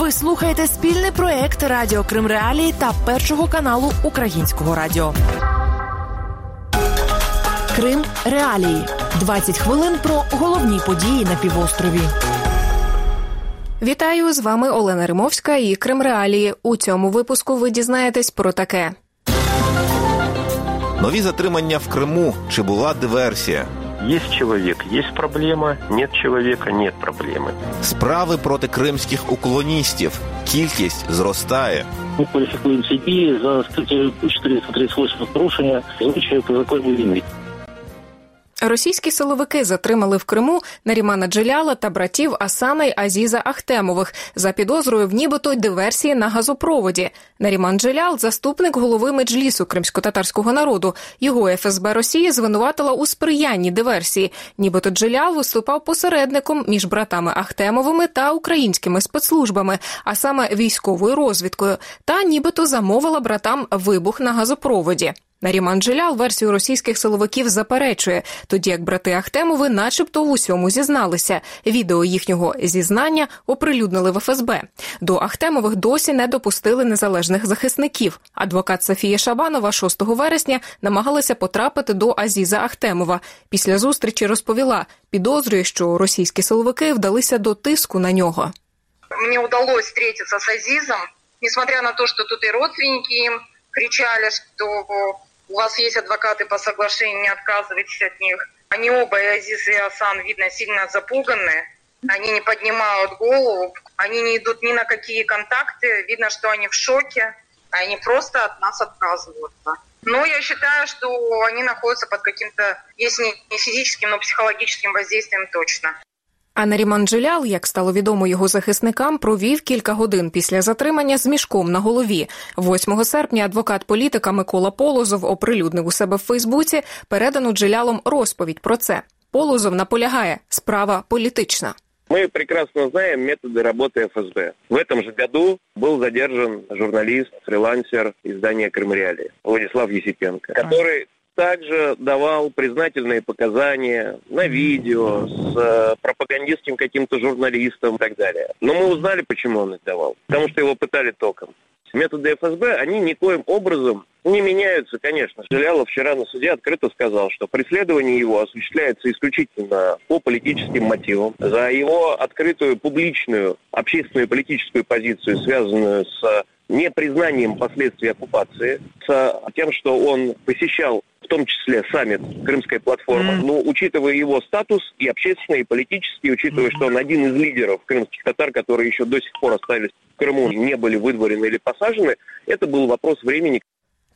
Ви слухаєте спільний проект Радіо Крим Реалії та першого каналу Українського радіо. Крим Реалії. 20 хвилин про головні події на півострові. Вітаю з вами Олена Римовська і Крим Реалії. У цьому випуску ви дізнаєтесь про таке. Нові затримання в Криму. Чи була диверсія? Есть человек, есть проблема, нет человека, нет проблеми. Справи проти кримських уклоністів. Кількість зростає. Ми кваліфікуємо ці дії за статтею 438 порушення звичаю по закону війни. Російські силовики затримали в Криму Нарімана Джеляла та братів Асана й Азіза Ахтемових за підозрою в нібито диверсії на газопроводі. Наріман Джелял, заступник голови меджлісу кримсько-татарського народу. Його ФСБ Росії звинуватила у сприянні диверсії. Нібито Джелял виступав посередником між братами Ахтемовими та українськими спецслужбами, а саме військовою розвідкою, та нібито замовила братам вибух на газопроводі. Наріман Джилял версію російських силовиків заперечує, тоді як брати Ахтемови, начебто, в усьому зізналися. Відео їхнього зізнання оприлюднили в ФСБ. До Ахтемових досі не допустили незалежних захисників. Адвокат Софія Шабанова 6 вересня намагалася потрапити до Азіза Ахтемова. Після зустрічі розповіла, підозрює, що російські силовики вдалися до тиску на нього. Мені вдалося зустрітися з Азізом, несмотря на те, що тут і родственники їм кричали, що у вас есть адвокаты по соглашению, не отказывайтесь от них. Они оба, и Азиз и Асан, видно, сильно запуганы. Они не поднимают голову, они не идут ни на какие контакты. Видно, что они в шоке. Они просто от нас отказываются. Но я считаю, что они находятся под каким-то, если не физическим, но психологическим воздействием точно. А Наріман Джилял, як стало відомо його захисникам, провів кілька годин після затримання з мішком на голові. 8 серпня адвокат політика Микола Полозов оприлюднив у себе в Фейсбуці передану Джилялом розповідь про це. Полозов наполягає, справа політична. Мы прекрасно знаем методы работы ФСБ. В этом же году был задержан журналист, фрилансер издания «Крымреалии» Владислав Есипенко, который также давал признательные показания на видео с э, пропагандистским каким-то журналистом и так далее. Но мы узнали, почему он их давал. Потому что его пытали током. Методы ФСБ, они никоим образом не меняются, конечно. Жилялов вчера на суде открыто сказал, что преследование его осуществляется исключительно по политическим мотивам. За его открытую публичную общественную политическую позицию, связанную с непризнанием последствий оккупации, с тем, что он посещал том числе саммит Крымская платформа. Mm. Но учитывая его статус и общественный, и политический, учитывая, mm. что он один из лидеров крымских татар, которые еще до сих пор остались в Крыму, не были выдворены или посажены, это был вопрос времени.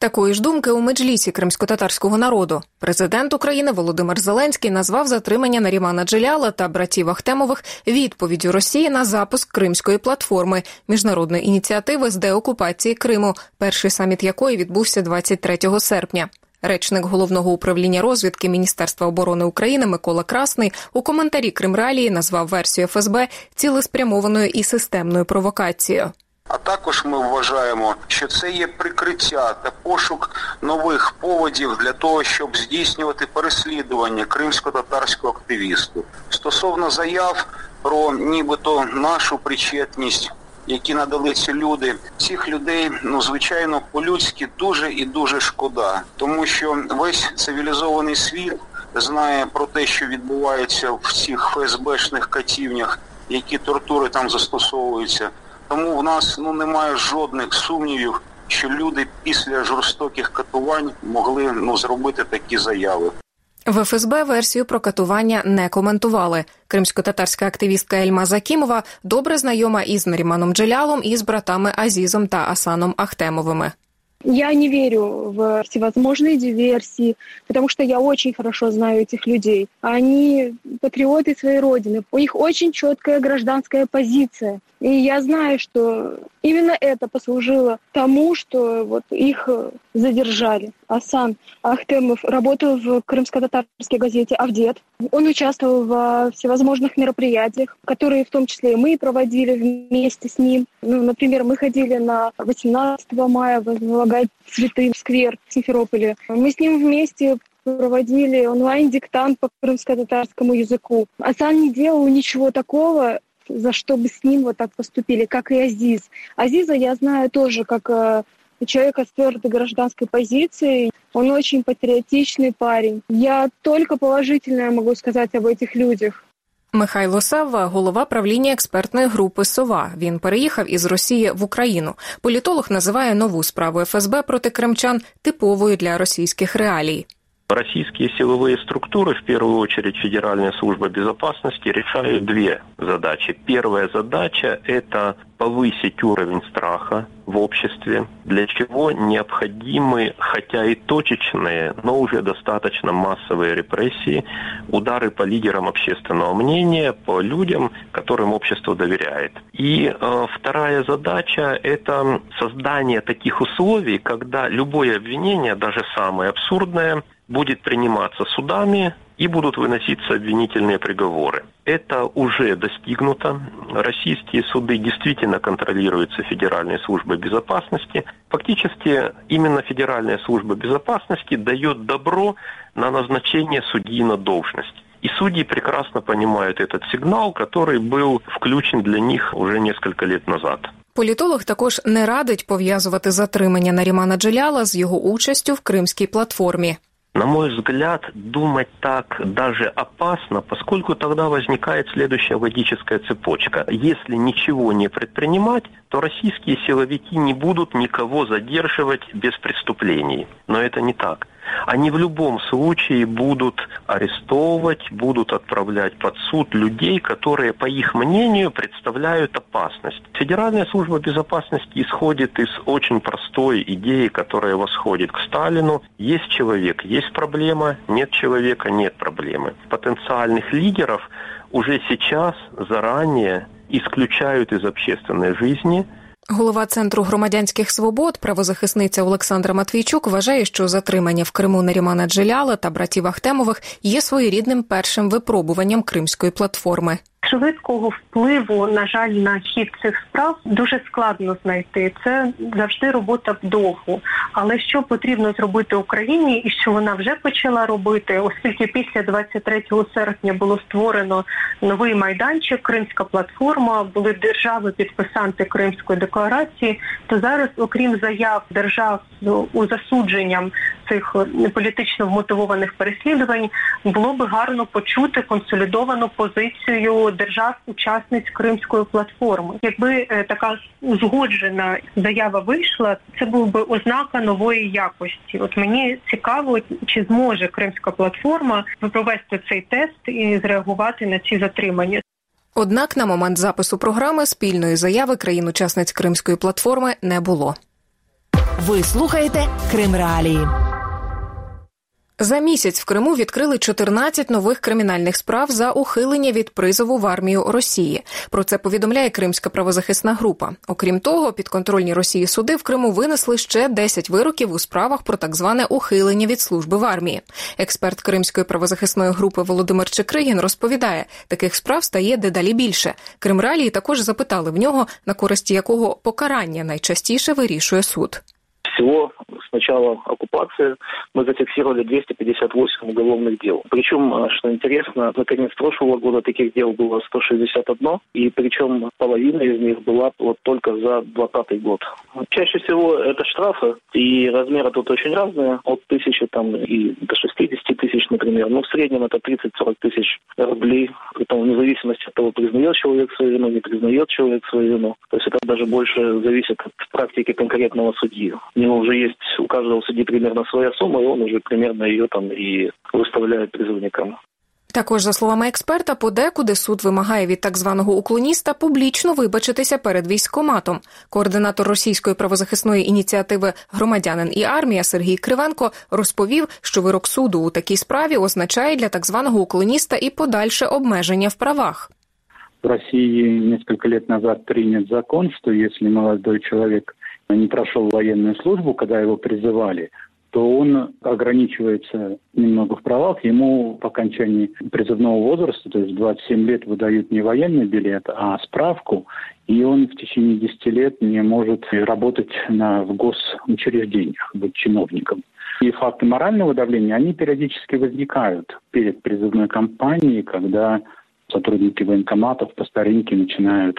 Такої ж думки у меджлісі кримсько-татарського народу президент України Володимир Зеленський назвав затримання Нарімана Джиляла та братів Ахтемових відповіддю Росії на запуск кримської платформи міжнародної ініціативи з деокупації Криму, перший саміт якої відбувся 23 серпня. Речник головного управління розвідки Міністерства оборони України Микола Красний у коментарі Кримралії назвав версію ФСБ цілеспрямованою і системною провокацією. А також ми вважаємо, що це є прикриття та пошук нових поводів для того, щоб здійснювати переслідування кримсько-татарського активісту стосовно заяв про нібито нашу причетність які надали ці люди. Цих людей, ну звичайно, по-людськи дуже і дуже шкода, тому що весь цивілізований світ знає про те, що відбувається в цих ФСБшних катівнях, які тортури там застосовуються. Тому в нас ну немає жодних сумнівів, що люди після жорстоких катувань могли ну зробити такі заяви. В ФСБ версію про катування не коментували. Кримсько-татарська активістка Ельма Закімова добре знайома із Наріманом Джелялом і з братами Азізом та Асаном Ахтемовими. Я не верю в всевозможные диверсии, потому что я очень хорошо знаю этих людей. Они патриоты своей родины. У них очень четкая гражданская позиция. И я знаю, что именно это послужило тому, что вот их задержали. Асан Ахтемов работал в крымско-татарской газете «Авдет». Он участвовал во всевозможных мероприятиях, которые в том числе и мы проводили вместе с ним. Ну, например, мы ходили на 18 мая возлагать цветы в сквер в Симферополе. Мы с ним вместе проводили онлайн-диктант по крымско-татарскому языку. Асан не делал ничего такого, за что бы с ним вот так поступили, как и Азиз. Азиза я знаю тоже как э, человека с твердой гражданской позицией. Он очень патриотичный парень. Я только положительное могу сказать об этих людях. Михайло Савва, голова правління експертної групи Сова. Він переїхав із Росії в Україну. Політолог називає нову справу ФСБ проти кримчан типовою для російських реалій. Российские силовые структуры, в первую очередь Федеральная служба безопасности, решают две задачи. Первая задача – это повысить уровень страха в обществе, для чего необходимы, хотя и точечные, но уже достаточно массовые репрессии, удары по лидерам общественного мнения, по людям, которым общество доверяет. И э, вторая задача – это создание таких условий, когда любое обвинение, даже самое абсурдное, будет приниматься судами и будут выноситься обвинительные приговоры. Это уже достигнуто. Российские суды действительно контролируются Федеральной службой безопасности. Фактически именно Федеральная служба безопасности дает добро на назначение судьи на должность. И судьи прекрасно понимают этот сигнал, который был включен для них уже несколько лет назад. Політолог також не радить пов'язувати затримання Нарімана Джеляла з його участю в кримській платформі. На мой взгляд, думать так даже опасно, поскольку тогда возникает следующая логическая цепочка. Если ничего не предпринимать, то российские силовики не будут никого задерживать без преступлений. Но это не так. Они в любом случае будут арестовывать, будут отправлять под суд людей, которые, по их мнению, представляют опасность. Федеральная служба безопасности исходит из очень простой идеи, которая восходит к Сталину. Есть человек, есть проблема, нет человека, нет проблемы. Потенциальных лидеров уже сейчас, заранее исключают из общественной жизни – Голова центру громадянських свобод, правозахисниця Олександра Матвійчук, вважає, що затримання в Криму Нарімана Джеляла та братів Ахтемових є своєрідним першим випробуванням кримської платформи. Швидкого впливу, на жаль, на хід цих справ дуже складно знайти. Це завжди робота вдовгу. Але що потрібно зробити Україні, і що вона вже почала робити, оскільки після 23 серпня було створено новий майданчик, Кримська платформа, були держави-підписанти Кримської декларації, то зараз, окрім заяв держав у засудженням цих політично вмотивованих переслідувань, було би гарно почути консолідовану позицію держав-учасниць Кримської платформи. Якби е, така узгоджена заява вийшла, це був би ознака нової якості. От мені цікаво, чи зможе Кримська платформа провести цей тест і зреагувати на ці затримання. Однак на момент запису програми спільної заяви країн-учасниць Кримської платформи не було. Ви слухаєте Крим Реалії. За місяць в Криму відкрили 14 нових кримінальних справ за ухилення від призову в армію Росії. Про це повідомляє Кримська правозахисна група. Окрім того, підконтрольні Росії суди в Криму винесли ще 10 вироків у справах про так зване ухилення від служби в армії. Експерт Кримської правозахисної групи Володимир Чекригін розповідає, таких справ стає дедалі більше. Кримралії також запитали в нього, на користі якого покарання найчастіше вирішує суд. Всего с начала оккупации мы зафиксировали 258 уголовных дел. Причем, э, что интересно, на конец прошлого года таких дел было 161, и причем половина из них была вот только за 2020 год. Чаще всего это штрафы, и размеры тут очень разные, от тысячи там и до 60 тысяч, например. Ну, в среднем это 30-40 тысяч рублей, притом вне зависимости от того, признает человек свою вину, не признает человек свою вину. То есть это даже больше зависит от практики конкретного судьи. Него уже есть у каждого судьи примерно своя сумма, и он уже примерно ее там и выставляет призывникам. Також, за словами експерта, подекуди суд вимагає від так званого уклоніста публічно вибачитися перед військоматом. Координатор російської правозахисної ініціативи Громадянин і армія Сергій Кривенко розповів, що вирок суду у такій справі означає для так званого уклоніста і подальше обмеження в правах. В России несколько лет назад принят закон, что если молодой человек не прошел военную службу, когда его призывали, то он ограничивается немного в правах. Ему по окончании призывного возраста, то есть в 27 лет, выдают не военный билет, а справку, и он в течение 10 лет не может работать на, в госучреждениях, быть чиновником. И факты морального давления, они периодически возникают перед призывной кампанией, когда сотрудники военкоматов по старинке начинают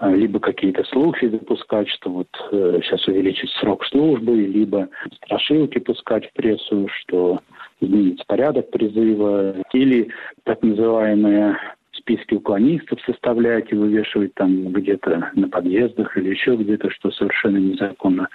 э, либо какие-то слухи запускать, что вот э, сейчас увеличить срок службы, либо страшилки пускать в прессу, что изменится порядок призыва, или так называемые списки уклонистов составлять и вывешивать там где-то на подъездах или еще где-то, что совершенно незаконно.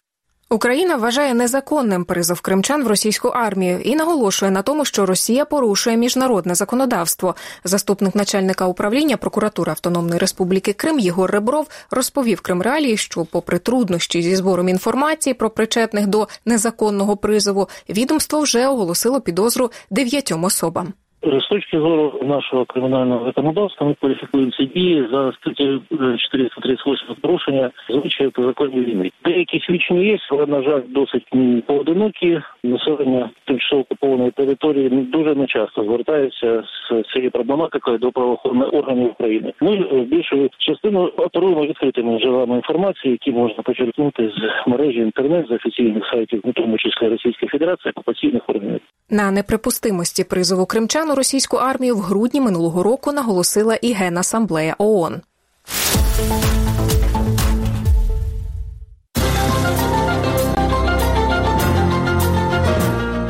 Україна вважає незаконним призов кримчан в російську армію і наголошує на тому, що Росія порушує міжнародне законодавство. Заступник начальника управління прокуратури Автономної Республіки Крим Єгор Ребров розповів Кримреалії, що, попри труднощі зі збором інформації про причетних до незаконного призову, відомство вже оголосило підозру дев'ятьом особам. З точки зору нашого кримінального законодавства ми кваліфікуємо ці дії за статтею 438 порушення звичаю по законі війни. Деякі свідчення є, але на жаль, досить поодинокі. Населення тимчасово окупованої території дуже нечасто звертається з цією проблематикою до правоохоронних органів України. Ми більшу частину оперуємо відкритими джерелами інформації, які можна почерпнути з мережі інтернет з офіційних сайтів, у тому числі Російської Федерації, окупаційних органів. На неприпустимості призову кримчан у російську армію в грудні минулого року наголосила і Генасамблея ООН.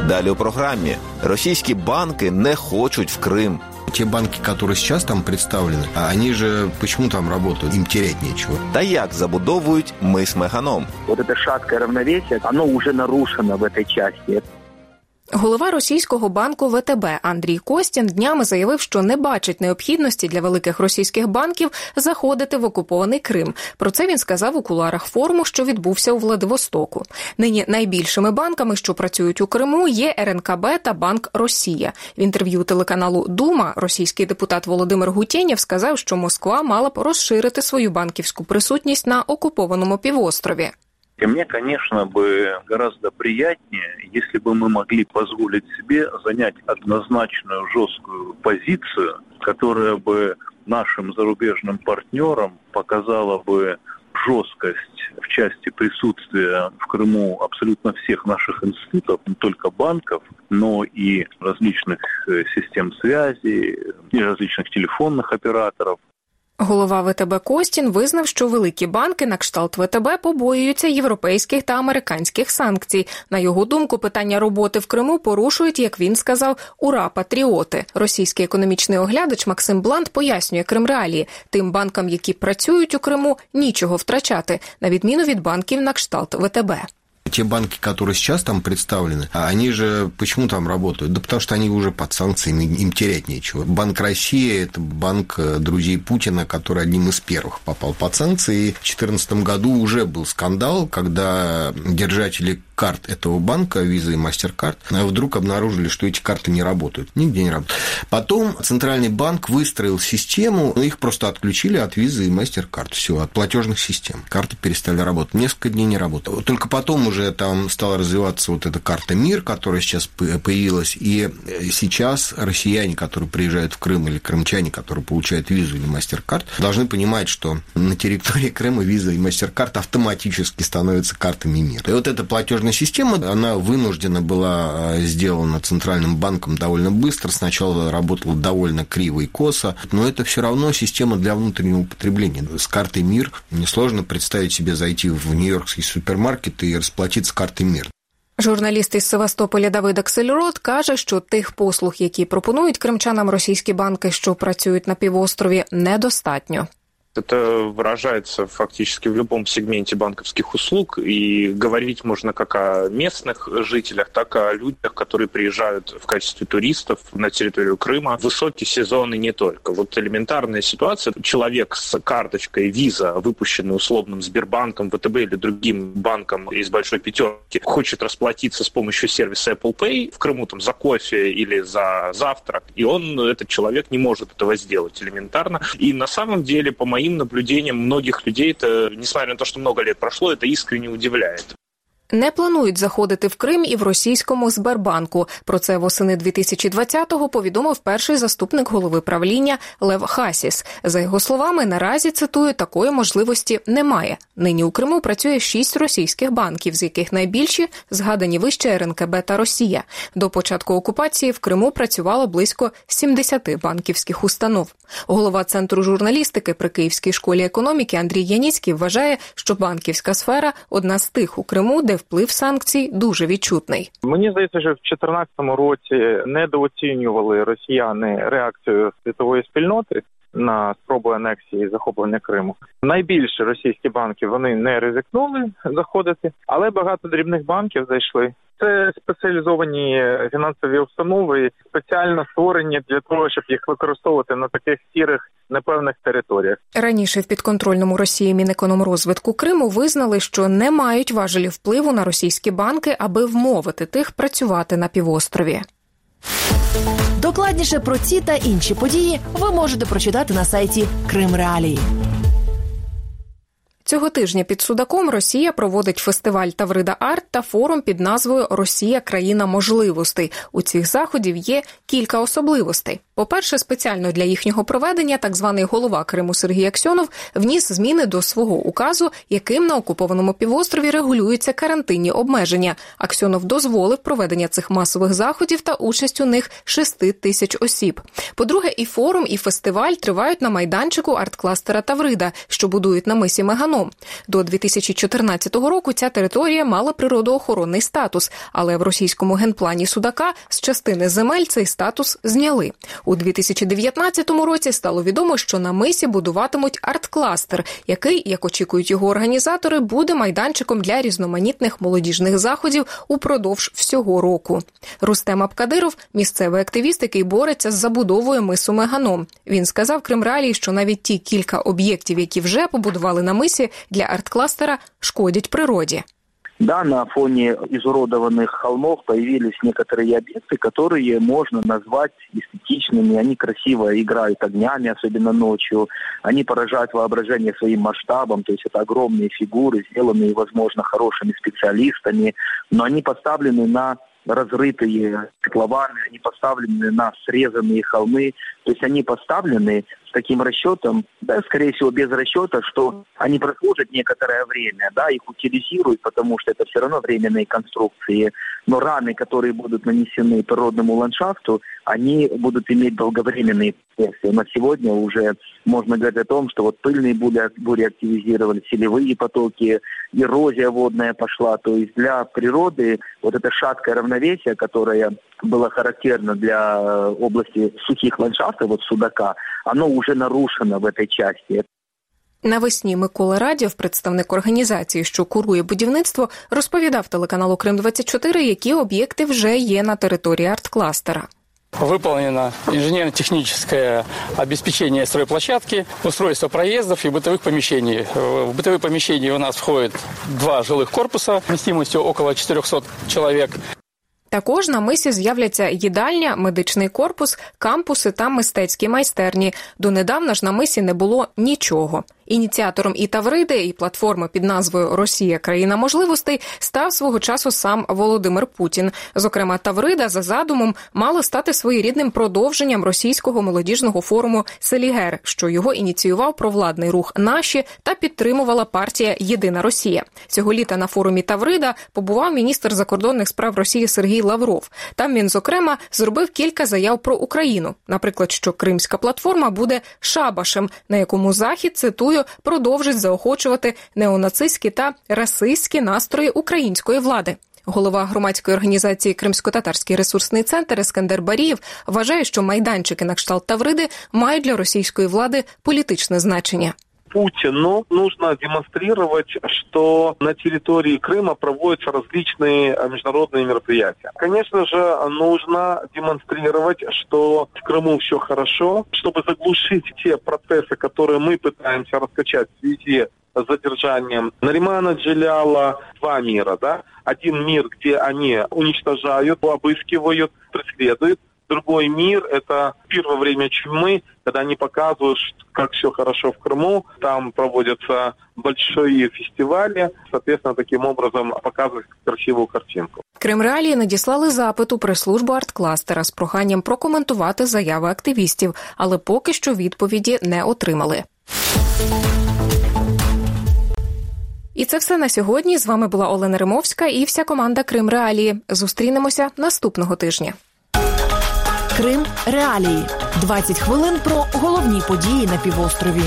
Далі у програмі російські банки не хочуть в Крим. Те банки, которые сейчас там представлены, они же почему там работают? Им терять нечего. Та як забудовують мис Меганом. Вот это шаткое равновесие, оно уже нарушено в этой части. Голова російського банку ВТБ Андрій Костін днями заявив, що не бачить необхідності для великих російських банків заходити в окупований Крим. Про це він сказав у куларах форуму, що відбувся у Владивостоку. Нині найбільшими банками, що працюють у Криму, є РНКБ та Банк Росія. В інтерв'ю телеканалу Дума російський депутат Володимир Гутєнєв сказав, що Москва мала б розширити свою банківську присутність на окупованому півострові. И мне, конечно, бы гораздо приятнее, если бы мы могли позволить себе занять однозначную жесткую позицию, которая бы нашим зарубежным партнерам показала бы жесткость в части присутствия в Крыму абсолютно всех наших институтов, не только банков, но и различных систем связи, и различных телефонных операторов. Голова ВТБ Костін визнав, що великі банки на кшталт ВТБ побоюються європейських та американських санкцій. На його думку, питання роботи в Криму порушують, як він сказав, ура патріоти. Російський економічний оглядач Максим Блант пояснює Крим Реалії. Тим банкам, які працюють у Криму, нічого втрачати, на відміну від банків на кшталт ВТБ. Те банки, которые сейчас там представлены, они же почему там работают? Да потому что они уже под санкциями, им терять нечего. Банк России – это банк друзей Путина, который одним из первых попал под санкции. В 2014 году уже был скандал, когда держатели карт этого банка, Visa и MasterCard, вдруг обнаружили, что эти карты не работают. Нигде не работают. Потом Центральный банк выстроил систему, их просто отключили от Visa и MasterCard. Все, от платежных систем. Карты перестали работать. Несколько дней не работали. Только потом уже там стала развиваться вот эта карта МИР, которая сейчас появилась. И сейчас россияне, которые приезжают в Крым, или крымчане, которые получают визу или MasterCard, должны понимать, что на территории Крыма виза и MasterCard автоматически становятся картами МИР. И вот эта платежная система, она вынуждена была сделана Центральным банком довольно быстро. Сначала работала довольно криво и косо, но это все равно система для внутреннего употребления. С картой МИР несложно представить себе зайти в нью-йоркский супермаркет и расплатиться картой МИР. Журналіст із Севастополя Давид Аксельрод каже, що тих послуг, які пропонують кримчанам російські банки, що працюють на півострові, недостатньо. Это выражается фактически в любом сегменте банковских услуг, и говорить можно как о местных жителях, так и о людях, которые приезжают в качестве туристов на территорию Крыма. Высокий сезон и не только. Вот элементарная ситуация. Человек с карточкой виза, выпущенной условным Сбербанком, ВТБ или другим банком из большой пятерки, хочет расплатиться с помощью сервиса Apple Pay в Крыму там, за кофе или за завтрак, и он, этот человек, не может этого сделать элементарно. И на самом деле, по моим моим наблюдением многих людей это, несмотря на то, что много лет прошло, это искренне удивляет. Не планують заходити в Крим і в російському Сбербанку. Про це восени 2020-го повідомив перший заступник голови правління Лев Хасіс. За його словами, наразі цитую такої можливості немає. Нині у Криму працює шість російських банків, з яких найбільші згадані вище РНКБ та Росія. До початку окупації в Криму працювало близько 70 банківських установ. Голова центру журналістики при Київській школі економіки Андрій Яніцький вважає, що банківська сфера одна з тих у Криму, де вплив санкцій дуже відчутний. Мені здається, що в 2014 році недооцінювали росіяни реакцію світової спільноти. На спробу анексії і захоплення Криму найбільше російські банки вони не ризикнули заходити, але багато дрібних банків зайшли. Це спеціалізовані фінансові установи, спеціально створені для того, щоб їх використовувати на таких сірих непевних територіях. Раніше в підконтрольному Росії Мінекономрозвитку Криму визнали, що не мають важелі впливу на російські банки, аби вмовити тих працювати на півострові. Докладніше про ці та інші події ви можете прочитати на сайті Крим Реалії. Цього тижня під Судаком Росія проводить фестиваль Таврида Арт та форум під назвою Росія країна можливостей. У цих заходів є кілька особливостей. По-перше, спеціально для їхнього проведення так званий голова Криму Сергій Аксьонов вніс зміни до свого указу, яким на окупованому півострові регулюються карантинні обмеження. Аксьонов дозволив проведення цих масових заходів та участь у них 6 тисяч осіб. По-друге, і форум, і фестиваль тривають на майданчику арт-кластера Таврида, що будують на мисі Меганом. До 2014 року ця територія мала природоохоронний статус, але в російському генплані Судака з частини земель цей статус зняли. У 2019 році стало відомо, що на мисі будуватимуть арт-кластер, який, як очікують його організатори, буде майданчиком для різноманітних молодіжних заходів упродовж всього року. Рустем Абкадиров – місцевий активіст, який бореться з забудовою мису Меганом. Він сказав Кримралії, що навіть ті кілька об'єктів, які вже побудували на мисі для арт-кластера, шкодять природі. Да, на фоне изуродованных холмов появились некоторые объекты, которые можно назвать эстетичными. Они красиво играют огнями, особенно ночью. Они поражают воображение своим масштабом. То есть это огромные фигуры, сделанные, возможно, хорошими специалистами, но они поставлены на разрытые котлованы, они поставлены на срезанные холмы, то есть они поставлены с таким расчетом, да, скорее всего, без расчета, что они прослужат некоторое время, да, их утилизируют, потому что это все равно временные конструкции, но раны, которые будут нанесены природному ландшафту, они будут иметь долговременные последствия. На сегодня уже можно говорить о том, что вот пыльные бури, бури активизировали, селевые потоки, эрозия водная пошла. То есть для природы вот это шаткое равновесие, которое было характерно для области сухих ландшафтов, вот Судака, оно уже нарушено в этой части. Навесні Микола Радів, представник організації, що курує будівництво, розповідав телеканалу Крим 24 які об'єкти вже є на території арт-кластера. Выполнено инженерно-техническое обеспечение стройплощадки, устройство проездов и бытовых помещений. В бытовые помещения у нас входит два жилых корпуса вместимостью около 400 человек. Також на мисі з'являться їдальня, медичний корпус, кампуси та мистецькі майстерні. Донедавна ж на мисі не було нічого. Ініціатором і Тавриди, і платформи під назвою Росія країна можливостей став свого часу сам Володимир Путін. Зокрема, Таврида за задумом мало стати своєрідним продовженням російського молодіжного форуму Селігер, що його ініціював провладний рух наші та підтримувала партія Єдина Росія. Цього літа на форумі Таврида побував міністр закордонних справ Росії Сергій Лавров. Там він, зокрема, зробив кілька заяв про Україну, наприклад, що Кримська платформа буде шабашем, на якому захід цитує продовжить заохочувати неонацистські та расистські настрої української влади. Голова громадської організації Кримсько-татарський ресурсний центр Ескандер Барієв вважає, що майданчики на кшталт Тавриди мають для російської влади політичне значення. Путину нужно демонстрировать, что на территории Крыма проводятся различные международные мероприятия. Конечно же, нужно демонстрировать, что в Крыму все хорошо, чтобы заглушить те процессы, которые мы пытаемся раскачать в связи с задержанием Наримана Джиляла. Два мира, да? Один мир, где они уничтожают, обыскивают, преследуют, другой мир. Это первое время чумы, когда они показывают, как все хорошо в Крыму. Там проводятся большие фестивали. Соответственно, таким образом показывают красивую картинку. Крим Реалії надіслали запит у прес-службу арт-кластера з проханням прокоментувати заяви активістів, але поки що відповіді не отримали. І це все на сьогодні. З вами була Олена Римовська і вся команда Крим Реалії. Зустрінемося наступного тижня. Крим Реалії 20 хвилин про головні події на півострові.